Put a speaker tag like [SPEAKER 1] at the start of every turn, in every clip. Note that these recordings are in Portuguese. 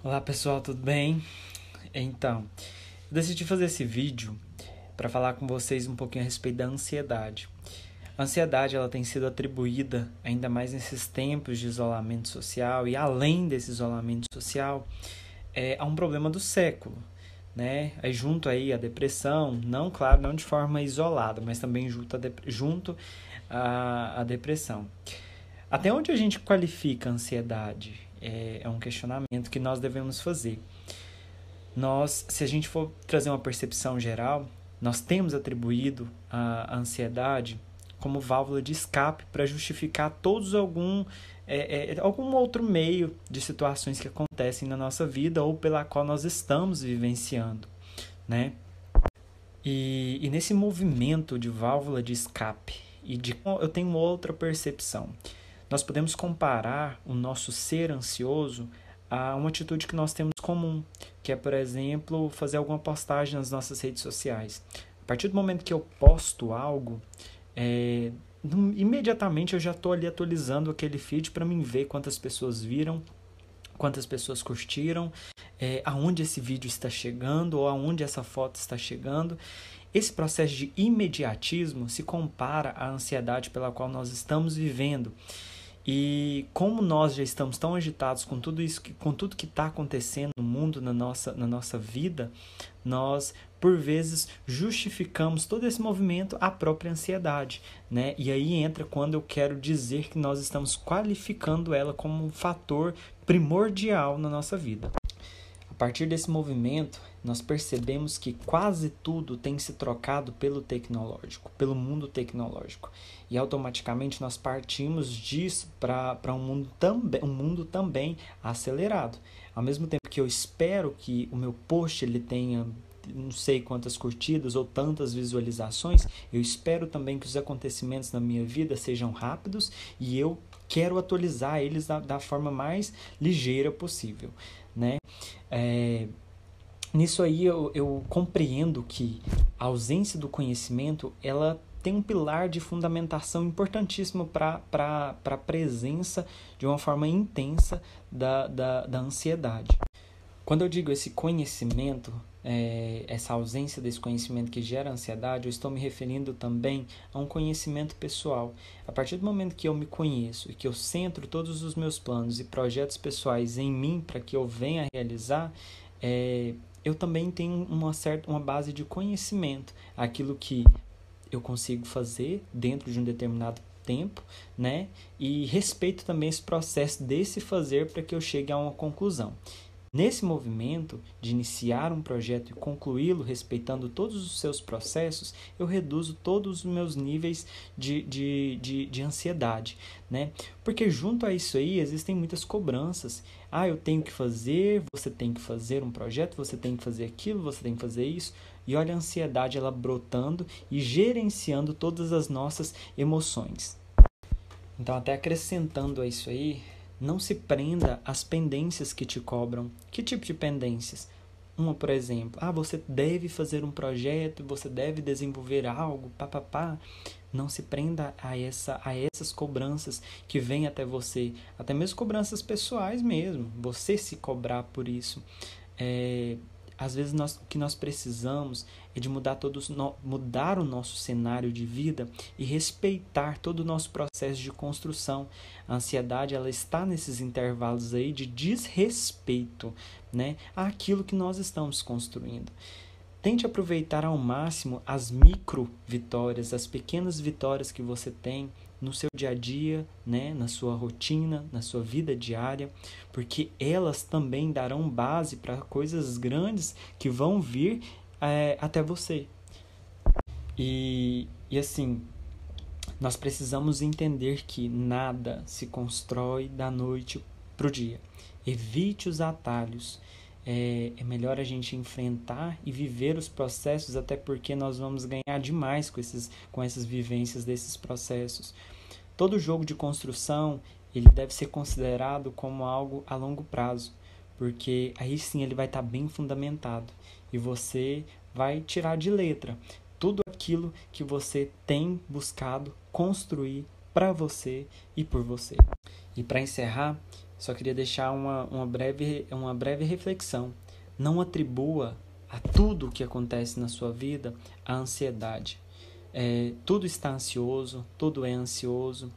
[SPEAKER 1] Olá pessoal, tudo bem? Então, eu decidi fazer esse vídeo para falar com vocês um pouquinho a respeito da ansiedade. A ansiedade ela tem sido atribuída, ainda mais nesses tempos de isolamento social e além desse isolamento social, é, a um problema do século. Né? Aí junto aí a depressão, não claro, não de forma isolada, mas também junto junto a, a depressão. Até onde a gente qualifica a ansiedade? É, é um questionamento que nós devemos fazer. Nós, se a gente for trazer uma percepção geral, nós temos atribuído a, ansiedade como válvula de escape para justificar todos algum é, é, algum outro meio de situações que acontecem na nossa vida ou pela qual nós estamos vivenciando, né? E, e nesse movimento de válvula de escape e de eu tenho outra percepção. Nós podemos comparar o nosso ser ansioso a uma atitude que nós temos comum, que é, por exemplo, fazer alguma postagem nas nossas redes sociais. A partir do momento que eu posto algo, é, imediatamente eu já estou ali atualizando aquele feed para mim ver quantas pessoas viram, quantas pessoas curtiram, é, aonde esse vídeo está chegando ou aonde essa foto está chegando. Esse processo de imediatismo se compara à ansiedade pela qual nós estamos vivendo. E como nós já estamos tão agitados com tudo isso, com tudo que está acontecendo no mundo, na nossa, na nossa vida, nós por vezes justificamos todo esse movimento à própria ansiedade, né? E aí entra quando eu quero dizer que nós estamos qualificando ela como um fator primordial na nossa vida partir desse movimento, nós percebemos que quase tudo tem se trocado pelo tecnológico, pelo mundo tecnológico. E automaticamente nós partimos disso para um, mundo também, um mundo também acelerado. Ao mesmo tempo que eu espero que o meu post ele tenha não sei quantas curtidas ou tantas visualizações, eu espero também que os acontecimentos na minha vida sejam rápidos e eu quero atualizar eles da, da forma mais ligeira possível? É, nisso aí eu, eu compreendo que a ausência do conhecimento ela tem um pilar de fundamentação importantíssimo para a presença de uma forma intensa da, da, da ansiedade. Quando eu digo esse conhecimento, é, essa ausência desse conhecimento que gera ansiedade, eu estou me referindo também a um conhecimento pessoal. A partir do momento que eu me conheço e que eu centro todos os meus planos e projetos pessoais em mim para que eu venha a realizar, é, eu também tenho uma certa uma base de conhecimento, aquilo que eu consigo fazer dentro de um determinado tempo, né? E respeito também esse processo desse fazer para que eu chegue a uma conclusão. Nesse movimento de iniciar um projeto e concluí-lo respeitando todos os seus processos, eu reduzo todos os meus níveis de, de, de, de, ansiedade, né? Porque junto a isso aí existem muitas cobranças. Ah, eu tenho que fazer, você tem que fazer um projeto, você tem que fazer aquilo, você tem que fazer isso. E olha a ansiedade ela brotando e gerenciando todas as nossas emoções. Então, até acrescentando a isso aí, não se prenda às pendências que te cobram. Que tipo de pendências? Uma, por exemplo, ah, você deve fazer um projeto, você deve desenvolver algo, papapá. Não se prenda a, essa, a essas cobranças que vêm até você, até mesmo cobranças pessoais mesmo, você se cobrar por isso. É, às vezes nós, o que nós precisamos é de mudar, todos, mudar o nosso cenário de vida e respeitar todo o nosso processo de construção. A ansiedade ela está nesses intervalos aí de desrespeito né, àquilo que nós estamos construindo. Tente aproveitar ao máximo as micro vitórias, as pequenas vitórias que você tem no seu dia a dia, né, na sua rotina, na sua vida diária, porque elas também darão base para coisas grandes que vão vir é, até você. E, e assim, nós precisamos entender que nada se constrói da noite para o dia. Evite os atalhos é, é melhor a gente enfrentar e viver os processos, até porque nós vamos ganhar demais com, esses, com essas vivências desses processos. Todo jogo de construção ele deve ser considerado como algo a longo prazo, porque aí sim ele vai estar tá bem fundamentado e você vai tirar de letra tudo aquilo que você tem buscado construir para você e por você. E para encerrar, só queria deixar uma, uma, breve, uma breve reflexão. Não atribua a tudo o que acontece na sua vida a ansiedade. É, tudo está ansioso, tudo é ansioso,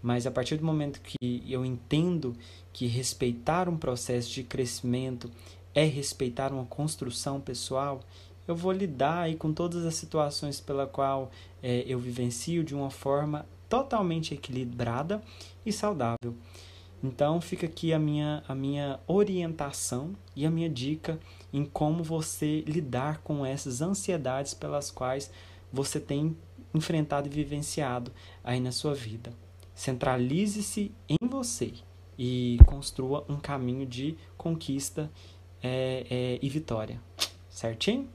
[SPEAKER 1] mas a partir do momento que eu entendo que respeitar um processo de crescimento é respeitar uma construção pessoal, eu vou lidar aí com todas as situações pela qual é, eu vivencio de uma forma totalmente equilibrada e saudável. Então fica aqui a minha, a minha orientação e a minha dica em como você lidar com essas ansiedades pelas quais você tem enfrentado e vivenciado aí na sua vida. Centralize-se em você e construa um caminho de conquista é, é, e vitória. Certinho?